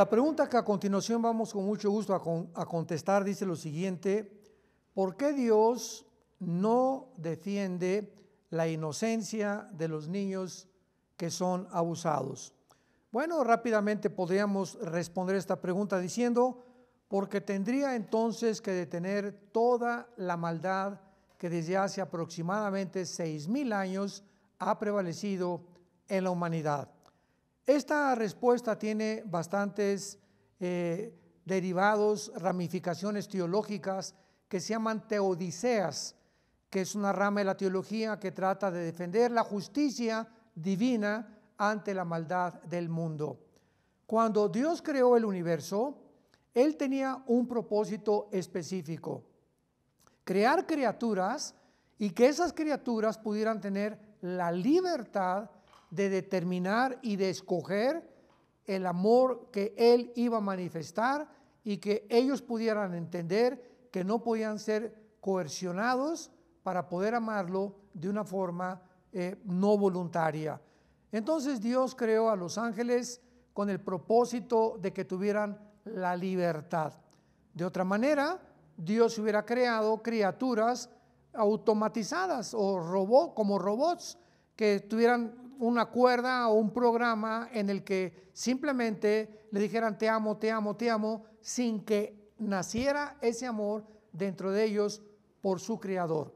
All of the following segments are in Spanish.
La pregunta que a continuación vamos con mucho gusto a, contestar dice lo siguiente, ¿por qué Dios no defiende la inocencia de los niños que son abusados? Bueno, rápidamente podríamos responder esta pregunta diciendo, porque tendría entonces que detener toda la maldad que desde hace aproximadamente seis mil años ha prevalecido en la humanidad. Esta respuesta tiene bastantes eh, derivados, ramificaciones teológicas que se llaman teodiceas, que es una rama de la teología que trata de defender la justicia divina ante la maldad del mundo. Cuando Dios creó el universo, Él tenía un propósito específico, crear criaturas y que esas criaturas pudieran tener la libertad de determinar y de escoger el amor que Él iba a manifestar y que ellos pudieran entender que no podían ser coercionados para poder amarlo de una forma eh, no voluntaria. Entonces Dios creó a los ángeles con el propósito de que tuvieran la libertad. De otra manera, Dios hubiera creado criaturas automatizadas o como robots que tuvieran una cuerda o un programa en el que simplemente le dijeran te amo, te amo, te amo, sin que naciera ese amor dentro de ellos por su creador.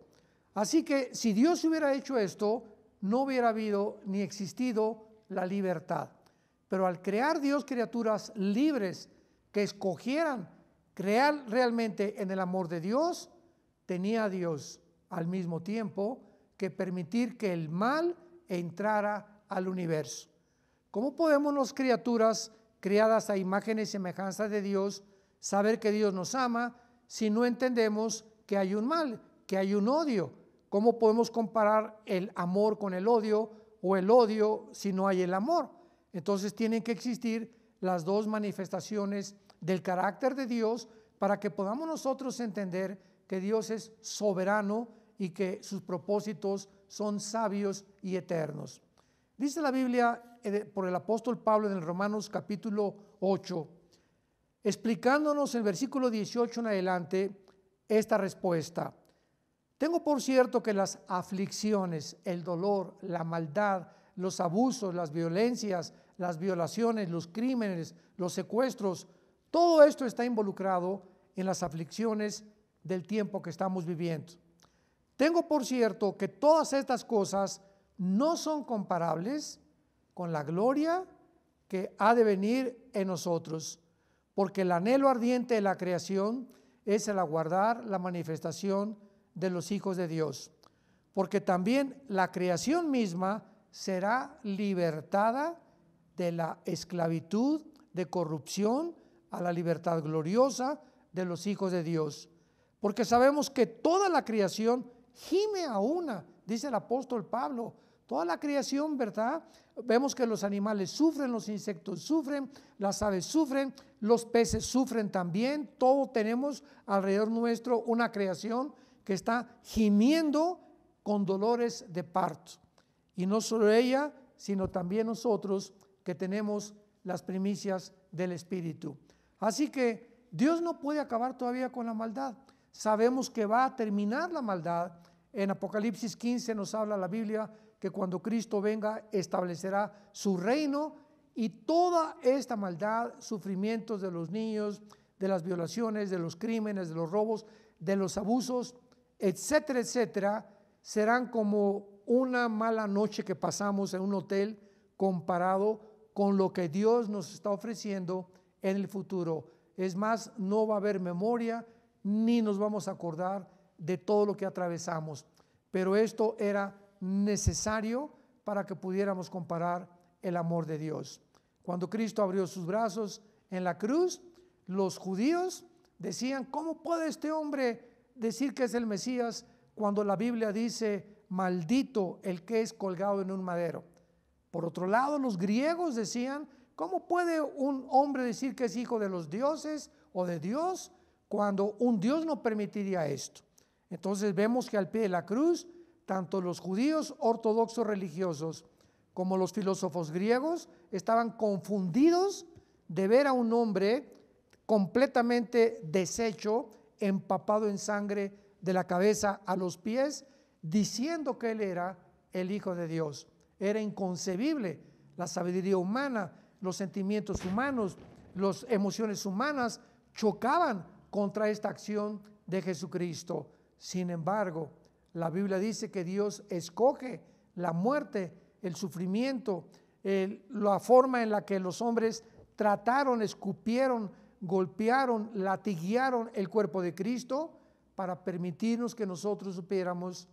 Así que si Dios hubiera hecho esto, no hubiera habido ni existido la libertad. Pero al crear Dios criaturas libres que escogieran crear realmente en el amor de Dios, tenía Dios al mismo tiempo que permitir que el mal entrara al universo. ¿Cómo podemos las criaturas creadas a imagen y semejanza de Dios saber que Dios nos ama si no entendemos que hay un mal, que hay un odio? ¿Cómo podemos comparar el amor con el odio o el odio si no hay el amor? Entonces tienen que existir las dos manifestaciones del carácter de Dios para que podamos nosotros entender que Dios es soberano y que sus propósitos son sabios y eternos. Dice la Biblia eh, por el apóstol Pablo en el Romanos capítulo 8, explicándonos en el versículo 18 en adelante esta respuesta. Tengo por cierto que las aflicciones, el dolor, la maldad, los abusos, las violencias, las violaciones, los crímenes, los secuestros, todo esto está involucrado en las aflicciones del tiempo que estamos viviendo. Tengo por cierto que todas estas cosas no son comparables con la gloria que ha de venir en nosotros, porque el anhelo ardiente de la creación es el aguardar la manifestación de los hijos de Dios, porque también la creación misma será libertada de la esclavitud, de corrupción, a la libertad gloriosa de los hijos de Dios. Porque sabemos que toda la creación gime a una, dice el apóstol Pablo. Toda la creación, ¿verdad? Vemos que los animales sufren, los insectos sufren, las aves sufren, los peces sufren también. Todo tenemos alrededor nuestro una creación que está gimiendo con dolores de parto. Y no solo ella, sino también nosotros que tenemos las primicias del Espíritu. Así que Dios no puede acabar todavía con la maldad. Sabemos que va a terminar la maldad en Apocalipsis 15 nos habla la Biblia que cuando Cristo venga establecerá su reino y toda esta maldad, sufrimientos de los niños, de las violaciones, de los crímenes, de los robos, de los abusos, etcétera, etcétera, serán como una mala noche que pasamos en un hotel comparado con lo que Dios nos está ofreciendo en el futuro. Es más, no va a haber memoria ni nos vamos a acordar de todo lo que atravesamos. Pero esto era necesario para que pudiéramos comparar el amor de Dios. Cuando Cristo abrió sus brazos en la cruz, los judíos decían, ¿cómo puede este hombre decir que es el Mesías cuando la Biblia dice, maldito el que es colgado en un madero? Por otro lado, los griegos decían, ¿cómo puede un hombre decir que es hijo de los dioses o de Dios cuando un Dios no permitiría esto? Entonces vemos que al pie de la cruz, tanto los judíos ortodoxos religiosos como los filósofos griegos estaban confundidos de ver a un hombre completamente deshecho, empapado en sangre de la cabeza a los pies, diciendo que él era el Hijo de Dios. Era inconcebible la sabiduría humana, los sentimientos humanos, las emociones humanas chocaban contra esta acción de Jesucristo. Sin embargo, la Biblia dice que Dios escoge la muerte, el sufrimiento, la forma en la que los hombres trataron, escupieron, golpearon, latiguearon el cuerpo de Cristo para permitirnos que nosotros supiéramos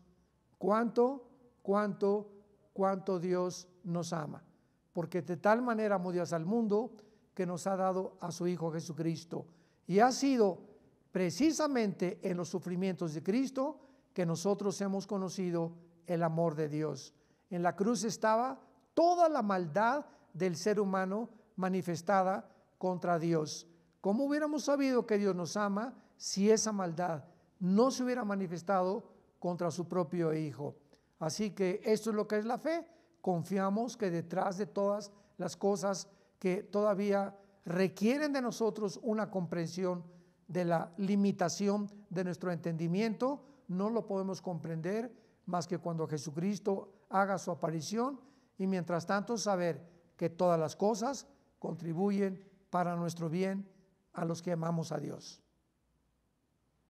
cuánto, cuánto, cuánto Dios nos ama. Porque de tal manera amó Dios al mundo que nos ha dado a su Hijo Jesucristo. Y ha sido precisamente en los sufrimientos de Cristo que nosotros hemos conocido el amor de Dios. En la cruz estaba toda la maldad del ser humano manifestada contra Dios. ¿Cómo hubiéramos sabido que Dios nos ama si esa maldad no se hubiera manifestado contra su propio Hijo? Así que esto es lo que es la fe. Confiamos que detrás de todas las cosas que todavía requieren de nosotros una comprensión de la limitación de nuestro entendimiento, no lo podemos comprender más que cuando Jesucristo haga su aparición y mientras tanto saber que todas las cosas contribuyen para nuestro bien a los que amamos a Dios.